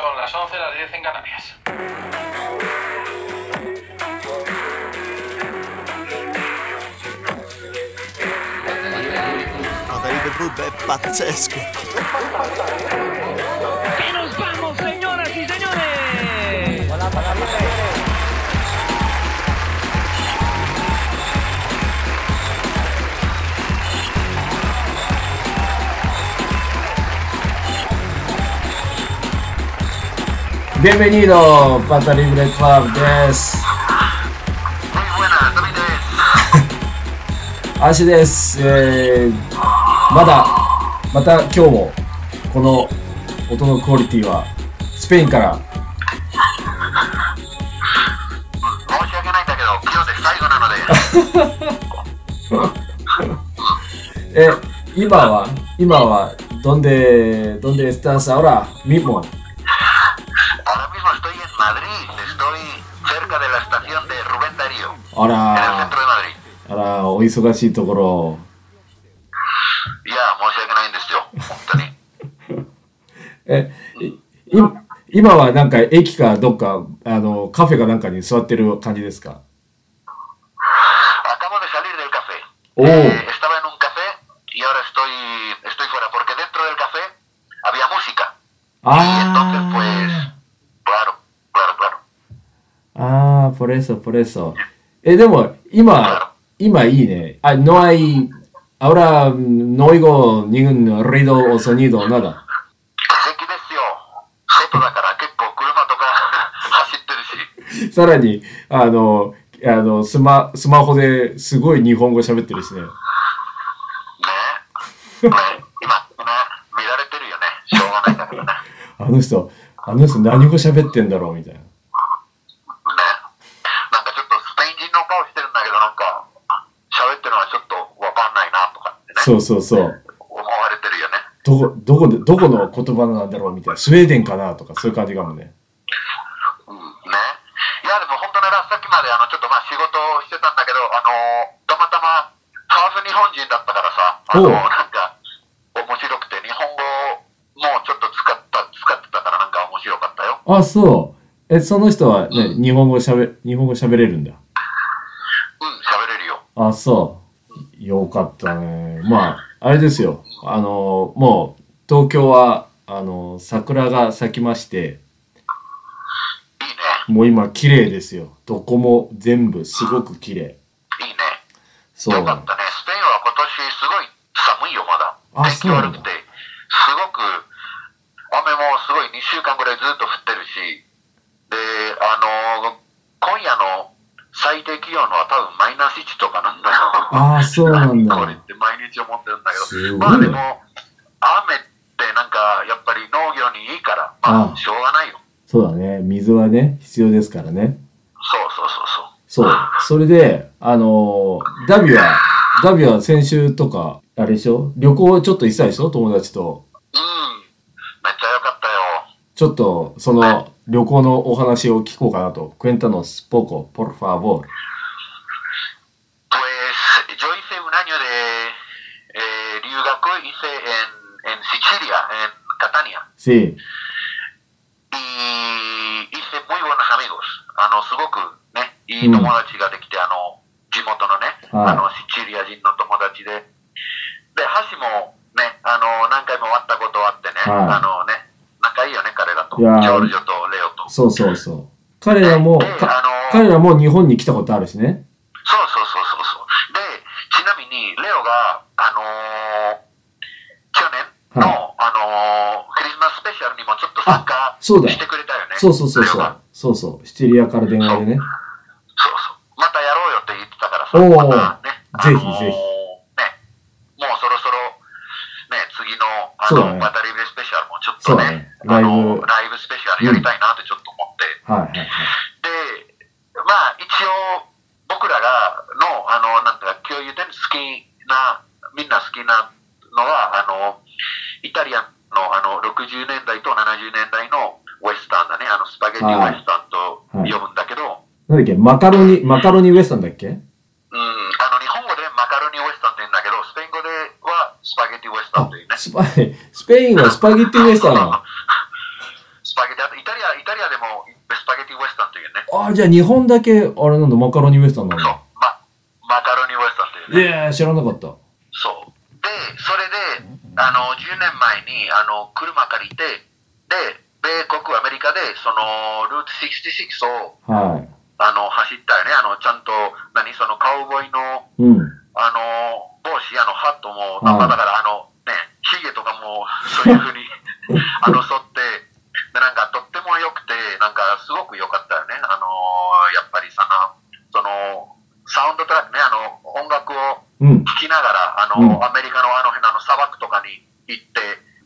Son las 11, las 10 en Canarias. Food è pazzesco. Bienvenido, Pata ー です。Muy です。まだ、また今日も、この音のクオリティは、スペインから。申し訳ないんだけど、今日で最後なので。え、今は、今は、どんで、どんでスタンス？アラ、みもン。あら。あらお忙しいところ。いや申し訳ないんですよ。本当に。え、う、今はなんか駅かどっかあのカフェかなんかに座ってる感じですか？頭でシャリルでカフェ。おお Ah, y entonces, pues, claro, claro, claro. Ah, por eso, por eso. Yeah. え、でも、今、今いいね。あ、no hay, ahora no oigo ningún ruido o sonido, nada. 奇跡ですよ。外だから結構車とか 走ってるし。さらに、あの、あの、スマ、スマホですごい日本語喋ってるしね。ねね今、ね、見られてるよね。しょうがないんだけどね。ね あの人、あの人何語喋ってんだろうみたいな。そうそうそう。思われてるよね。どこ、どこで、どこの言葉なんだろうみたいな。スウェーデンかなとか、そういう感じかもね。うん。ね。いや、でも本当ね、さっきまであの、ちょっとまあ仕事をしてたんだけど、あの、たまたま、ハーフ日本人だったからさ、あの、なんか、面白くて、日本語もちょっと使った、使ってたからなんか面白かったよ。あ、そう。え、その人はね、日本語喋、日本語喋れるんだ。うん、喋れるよ。あ、そう。よかったね。まあ、あれですよ。あの、もう、東京は、あの、桜が咲きまして、いいね。もう今、綺麗ですよ。どこも全部すごく綺麗。いいね。そう。よかったね。スペインは今年すごい寒いよ、まだ。あそうなんだ悪くて、すごく、雨もすごい2週間ぐらいずっと降ってるし、で、あの、今夜の最低気温は多分マイナス1とかなんだよ。ああ、そうなんだ。これって毎日思ってるんだすけど、まあでも、雨ってなんかやっぱり農業にいいから、まああしょうがないよ。そうだね。水はね、必要ですからね。そうそうそうそう。そう。それで、あの、ダビは、ダビは先週とか、あれでしょ？旅行ちょっと行ってたでしょ？友達と。うん。めっちゃ良かったよ。ちょっとその旅行のお話を聞こうかなと。クエンタノス・ポコ、ポルファーボール。あの、すごく、ね、いい友達ができて、あの地元のね、あのシチリア人の友達で、で、橋も、ね、あの何回も会ったことあってね、あのジョルジョとレオと。そうそうそう。彼らも、で、かあの、彼らも日本に来たことあるしね。そうそうそうそうそう。で、ちなみに、レオが、あのー去年の、あのークリスマススペシャルにもちょっと参加そうだしてくれたよね。そうそうそうそうレオが。そうそう。シチリアから電話でね。そうそう。またやろうよって言ってたからさ。おーまたね、ぜひぜひね、もうそろそろ、ね、次の、あの、そうだねまたリベスペシャルもちょっそうだとね、ねライブあのライブスペシャルやりたいなってちょっと思って。はいはいはい。で、まあ一応、僕らがの、あの、なんていうか、共有点好きな、みんな好きなのは、あの、イタリアンの、あの、60年代と70年代のウエスタンだね。あの、スパゲティウエスタンとはい呼ぶんだけど、なんだっけ？マカロニ、マカロニウエスタンだっけ？うん、あの、日本語でマカロニウエスタンって言うんだけど、スペイン語ではスパゲティウエスタンというね。スパ スペインはスパゲッティウエスタンああ、じゃあ日本だけ、あれなんだ、マカロニウエスタンなんそうだ。、ま、マカロニウエスタンっていうね。いやー、知らなかった。そう。で、それで、あの、10年前に、あの、車借りて、で、米国、アメリカで、その、ルート66を、はい。あの、走ったよね。あの、ちゃんと、何、その、カウボーイの、うん。あの、帽子、あの、ハットも、はいまあだから、あの、ね、ヒゲとかも、そういうふうに、あの、剃って、で、なんか、とっても良くて、なんか、すごく良かったよね。あの、やっぱり、その、その、サウンドトラックね、あの、音楽をうん。聴きながら、あの、うんアメリカのあの辺の砂漠とかに行って、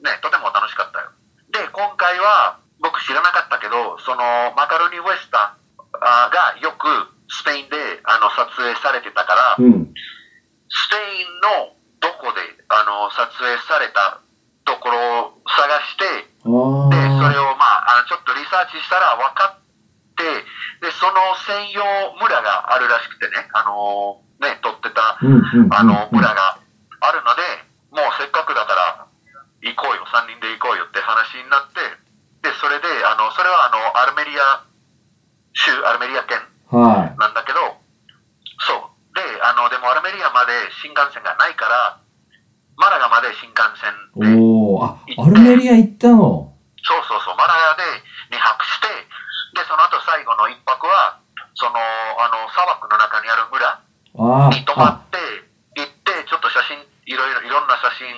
ね、とても楽しかったよ。で、今回は、僕知らなかったけど、その、マカロニウエスタがよくスペインであの撮影されてたから、うん。スペインのどこであの撮影されたところを探して、あで、それあ。をまあ、あのちょっとリサーチしたら分かって、で、その専用村があるらしくてね、あのね、撮ってた。あの、村があるので、もうせっかくだから行こうよ、3人で行こうよって話になって、で、それで、あの、それはあの、アルメリア州、アルメリア県はい。なんだけど、そう。で、あの、でもアルメリアまで新幹線がないから、マラガまで新幹線で、おお、あ、アルメリア行ったの？そうそうそう、マラガで2泊して、で、その後最後の1泊は、その、あの、砂漠の中にある村あに泊あ、まって、行って、ちょっと写真、いろいろ、いろんな写真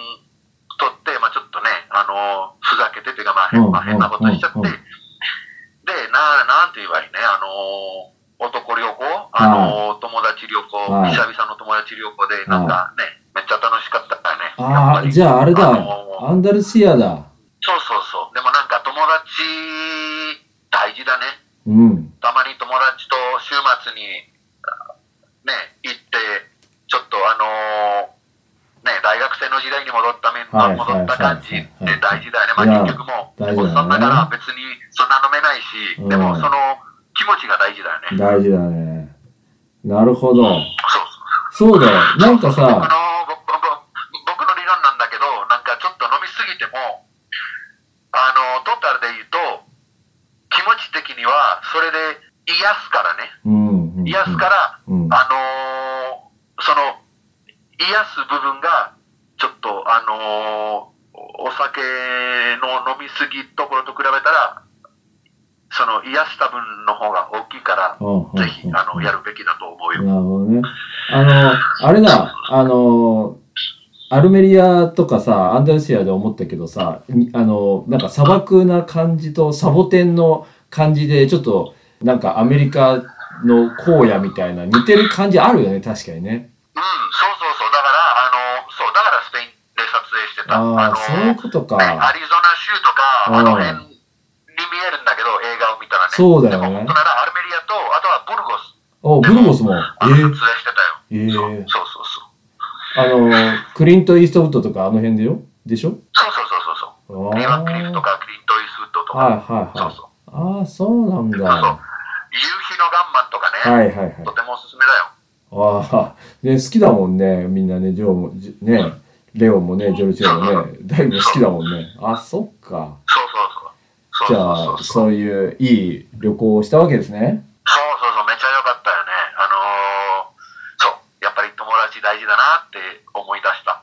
撮って、まあちょっとね、あの、ふざけてていうか、まあ変,、うんまあ、変なことしちゃって、で、な、なんて言えばいいね、あの、男旅行、あの、友達旅行、はい久々の友達旅行で、なんかね、めっちゃ楽しかったよね。やっああ、じゃああれだ。アンダルシアだ。そうそうそう。でもなんか友達、大事だね。うん。たまに友達と週末に、ね、行って、ちょっとあのーね、大学生の時代に戻った面、はい戻った感じはいって大事だよね。まあ結局もう、大事だねおっさんだから別にそんな飲めないし、うんでもその気持ちが大事だよね。大事だね。なるほど。そうそう。そうだよ。なんか僕のさ、僕僕の理論なんだけど、なんかちょっと飲みすぎても、あの、トータルで言うと、気持ち的にはそれで癒すからね。うん。うん癒すから、うん。あのーその、癒す部分が、ちょっと、あのーお酒の飲みすぎところと比べたら、その、癒した分の方が大きいから、ぜひ、あの、やるべきだと思うよ。なるほどね。あの、あれだ、あの、アルメリアとかさ、アンダルシアで思ったけどさ、にあの、なんか砂漠な感じとサボテンの感じで、ちょっと、なんかアメリカの荒野みたいな似てる感じあるよね、確かにね。うん、そうそうそう。だから、あの、そう、だからスペインで撮影してた。ああ、のそういうことか。ねアリゾナ州とか、うんあの辺に見えるんだけど、映画を見たらね。そうだよね本当ならアルメリアと、あとはブルゴス。お、ブルゴスも。あの撮影してたよ。ええそうええそうそうそう。あの、クリント・イーストウッドとかあの辺でよでしょ？そうそうそうそうそう。あリバンクリフとかクリント・イースウッドとか。はいはいはいそうそう。ああ、そうなんだ。そうは夕日のガンマンとかいね、はいはい。とてもおすすめだよ。ああ、ね、好きだもんね、みんなね、ジョーも、じね、レオもね、ジョルチオもね、だいぶ好きだもんね。あ、そっか。そうそうそう。そうじゃあ、そうそうそう。そうそういういい旅行をしたわけですね。そうそう、めっちゃ良かったよね。あのー、そう、やっぱり友達大事だなって思い出した。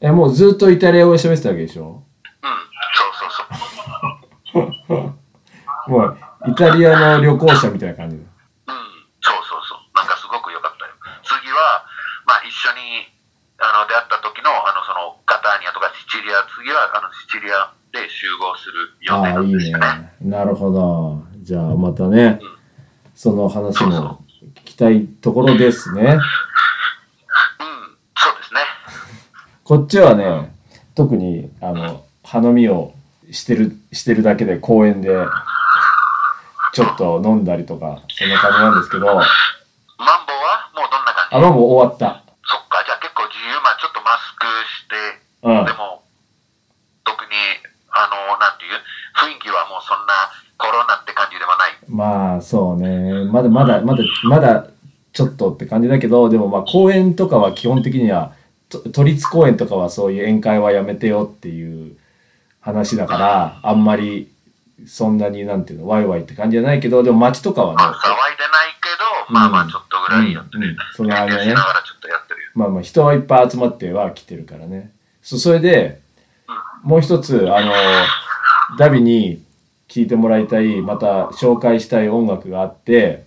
え、もうずっとイタリア語で喋ってたわけでしょ？うん、そうそうそう。もう、イタリアの旅行者みたいな感じ。うん、そうそうそう。なんかすごく良かったよ。次は、まあ一緒に、あの、出会った時の、あの、その、カターニアとかシチリア、次は、あの、シチリアで集合する予定ああ、ないんいですよね。ね。なるほど。じゃあ、またね、その話も聞きたいところですね。うん、そうですね。こっちはね、特に、あの、花見をしてる、してるだけで公園で、ちょっと飲んだりとか、そんな感じなんですけど、マンボウはもうどんな感じ？あ、まあもう終わった。そっか、じゃあ結構自由、まあちょっとマスクして、うんで。も、特に、あの、なんていう、雰囲気はもうそんなコロナって感じではない。まあ、そうね。まだまだ、まだ、まだ、ちょっとって感じだけど、でもまあ公園とかは基本的には、と都立公園とかはそういう宴会はやめてよっていう話だから、あんまり、そんなになんていうの、ワイワイって感じじゃないけど、でも街とかはね、まあ、騒いでまあまあちょっとぐらいやってる。うんそのあれね。まあまあ人はいっぱい集まっては来てるからね。そそれで、もう一つ、あの、ダビに聴いてもらいたい、また紹介したい音楽があって、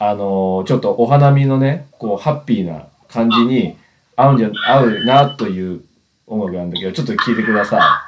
うん。あの、ちょっとお花見のね、こう、ハッピーな感じに合うんじゃ、合うなという音楽なんだけど、ちょっと聴いてくださはい。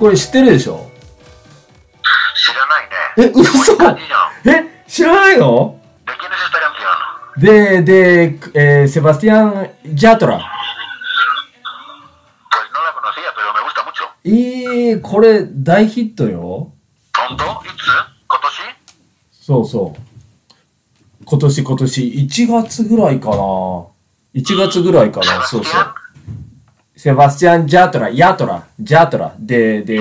これ知ってるでしょ？知らないね。え、嘘？え、知らないの？¿De? で、で、えーセバスティアン・ジャトラ。Pues no la conocía, pero me gusta mucho. えー、これ大ヒットよ。¿Tonto? ¿Itsu? ¿Kotoshi? そうそう。今年今年1月ぐらいかな。1月ぐらいかな。そうそう。セバスティアン・ジャトラ、ヤトラ、ジャトラ、で、で、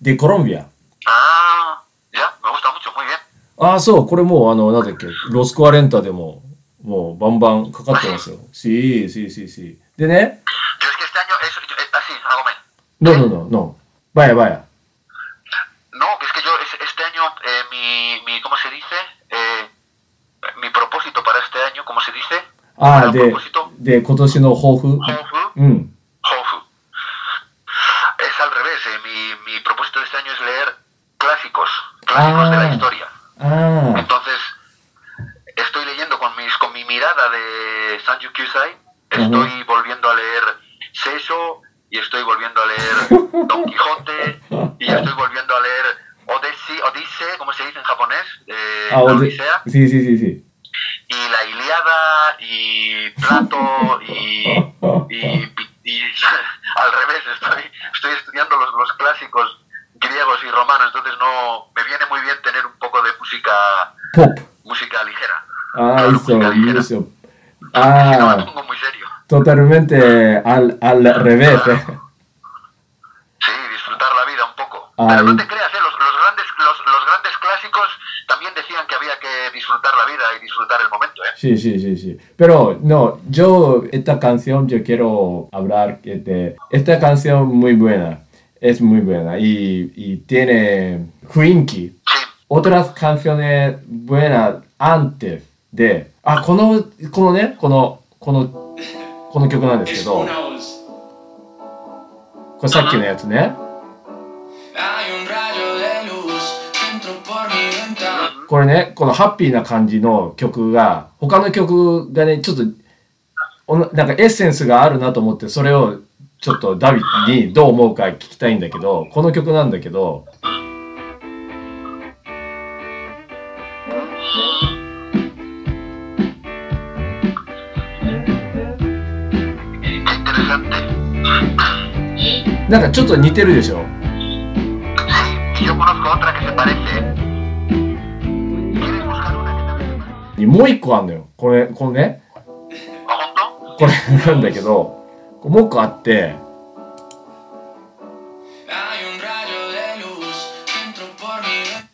で、コロンビア。Ah, ya, me gusta mucho, muy bien. ああ、そう、これもう、あの、なんだっけ、ロスコアレンタでも、もう、バンバンかかってますよ。sí, sí, sí, sí. でね、Yo es que este año, es, yo- eh, así, hago mal. no, no, no, no. Vaya, vaya. No, es que yo es- este año, eh, mi, mi, ¿cómo se dice? Eh, mi propósito para este año, ¿cómo se dice? ああ、El で propósito, で、今年の抱負。Hofu, うん。Clásicos, clásicos de Ah. la historia. ああ、Entonces, estoy leyendo con, mis, con mi mirada de Sanju Kyusai, estoy volviendo a leer Seisho, y estoy volviendo a leer Don Quijote, y estoy volviendo a leer Odisei, Odisei ¿cómo se dice en japonés? Eh, ah, Odisea, sí, sí, sí, sí. y la Iliada, y Plato, y, y, y al revés, estoy, estoy estudiando los, los clásicos griegos y romanos, entonces no me viene muy bien tener un poco de música pop. Música ligera. Ah, eso, música ligera. eso. Ah, si no me pongo muy serio. Totalmente al, al revés. ¿eh? Sí, disfrutar la vida un poco. Ay. Pero no te creas, ¿eh? los, los, grandes, los, los, grandes clásicos también decían que había que disfrutar la vida y disfrutar el momento. ¿eh? Sí, sí, sí, sí. Pero no, yo esta canción yo quiero hablar de esta canción muy buena es muy buena y, y tiene 雰囲気 Sí, otras canciones buenas antes de、あ、この、このね、この、この、この曲なんですけど.これさっきのやつね。これね、このハッピーな感じの曲が、他の曲がね、ちょっと、なんかエッセンスがあるなと思って、それをちょっとダビにどう思うか聞きたいんだけど、この曲なんだけど。なんかちょっと似てるでしょ？もう一個あんのよ。これ、このね。これなんだけど。こうもう一個あって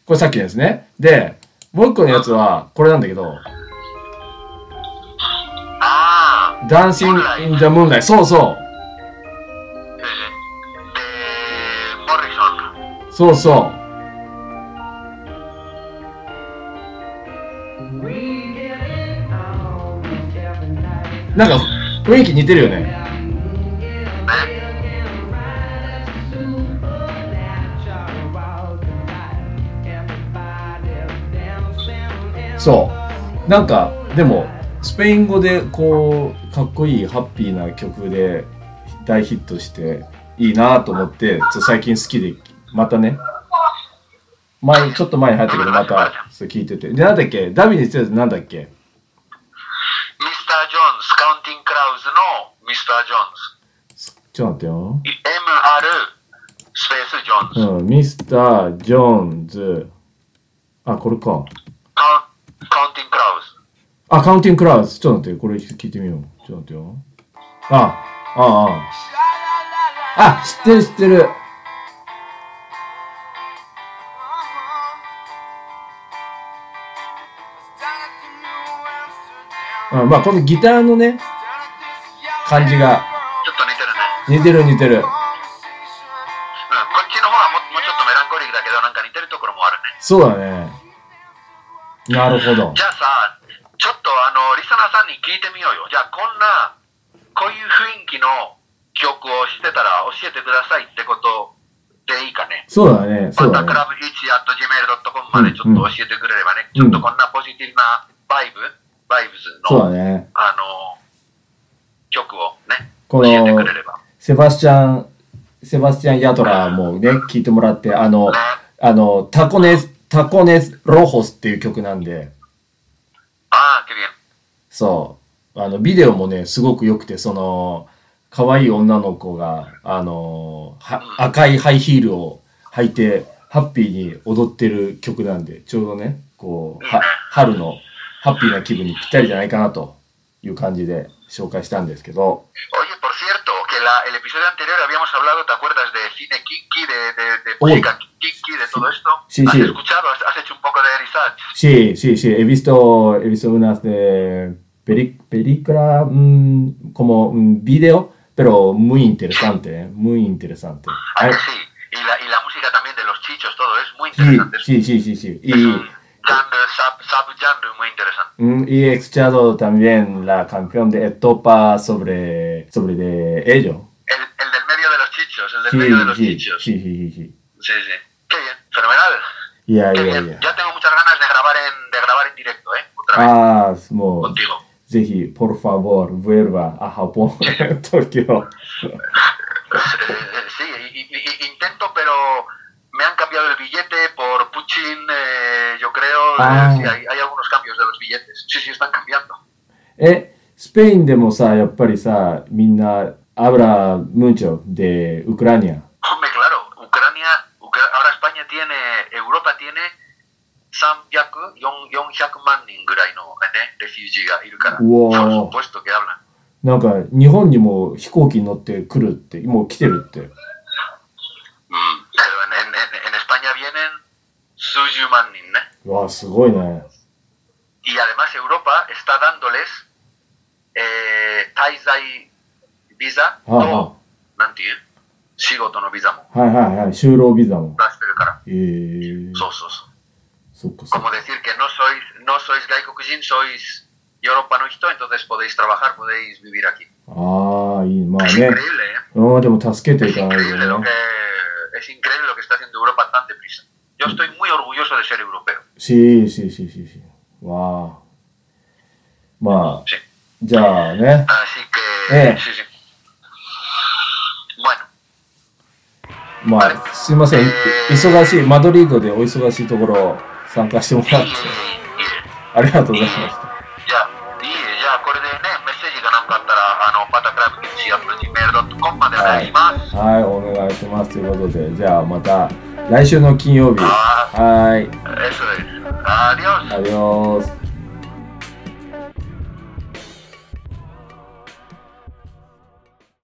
これさっきのやつね。でもう一個のやつはこれなんだけど Dancing in the Moonlight そうそう。そうそう。なんか雰囲気似てるよね。そう。なんかでもスペイン語でこうかっこいいハッピーな曲で大ヒットしていいなと思って最近好きでまたね。前ちょっと前に入ったけどまたそれ聞いてて。でなんだっけ？ダビに言ってなんだっけ？ミスター・ジョーンズ、カウンティング・クラウズのミスター・ジョーンズ。ちょっと待ってよ。MR スペース・ジョーンズ。うんミスター・ジョーンズ。あこれか。カウンカウンティング・クラウズ。あカウンティング・クラウズちょっと待ってこれ聞いてみよう。ちょっと待ってよ。ああああ。あ知ってる知ってる。うん、まあこのギターのね感じが。ちょっと似てるね。似てる似てる。うん、こっちの方はももうちょっとメランコリックだけど、なんか似てるところもあるね。そうだねなるほど。じゃあさ、ちょっとあの、リスナーさんに聞いてみようよ。じゃあこんな、こういう雰囲気の曲をしてたら教えてくださいってことでいいかね？そうだね。そうだね。またクラブ1 at gmail.com までちょっと教えてくれればね、うん。ちょっとこんなポジティブなバイブ、バイブズの、そうだね。あの、曲をね、こ教えてのくれれば。セバスチャンセバスチャン・ヤトラもね聞いてもらってあのね、あのタコネスタコネス・ロホスっていう曲なんでああ、qué bien。そうあのビデオもねすごく良くてその可愛い女の子があのは赤いハイヒールを履いてハッピーに踊ってる曲なんでちょうどねこうは春のハッピーな気分にぴったりじゃないかなという感じで紹介したんですけど la, el episodio anterior habíamos hablado, ¿te acuerdas de cine kinky, de, de, de Uy. música kinky, de todo esto? Sí, ¿Has sí. escuchado? ¿Has, hecho un poco de research? Sí, sí, sí, he visto, he visto unas de película, mm, como un video, pero muy interesante, ¿eh? muy interesante. Ah, Ay, que sí. Y la, y la música también de los chichos, todo es muy sí, interesante. Es- sí, sí, sí, sí. Es Y, un genre, sub, subgenre muy interesante. mm, y he escuchado también la canción de Etopa sobre, sobre de ello. El, el del medio de los chichos, el del Sí, medio de los sí, chichos. sí, sí, sí, sí. Sí, sí Qué bien, fenomenal. Ya, Qué ya, bien. ya. Ya tengo muchas ganas de grabar en, de grabar en directo, ¿eh? Otra vez Ah, もう、 contigo. ぜひ、por favor, vuelva a Japón, Tokio. Eh, sí, i- i- i- intento, pero me han cambiado el billete por Putin, eh, yo creo. eh, Ah. sí, hay, hay algunos cambios de los billetes. Sí, sí, están cambiando. え、スペインでもさ、やっぱりさ、みんな、habla mucho de Ucrania. Hombre, claro, Ucrania, Ucra- ahora España tiene, Europa tiene 300, 400万人ぐらいの、ね、レフュージーがいるから、うわー por supuesto que hablan. なんか、日本にも飛行機に乗って来るって、もう来てるって。Mm, Pero en, en, en- España vienen 数十万人ね。うわ、すごいね。Y además Europa está dándoles eh, 滞在ビザと、なんていう仕事のビザもはいはいはい、就労ビザも。出してるから。えー、そうそうそう。そっかそっ Como か。 decir que no sois, no sois 外国人, sois ヨーロッパの人, entonces podéis trabajar, podéis vivir aquí. ああ、いい。まあ Es ね。 increíble, ¿eh? うん、でも助けてい Es かない increíble と lo ね que, es increíble lo que está haciendo Europa tan deprisa. Yo estoy muy orgulloso de ser europeo. し、し、し、し、し。わあ。まあ、 Sí. じゃあね。 Así que, Eh. sí, sí. まあ、すいません。い忙しい、マドリードでお忙しいところ参加してもらって、ありがとうございました。じゃあ、いいえ、じゃあこれでね、メッセージがなんかあったら、あの、パタクラブ gmail.com までお願いします。はい、お願いします。ということで、じゃあまた来週の金曜日。あはい、ー eso es. Adiós. アディオス。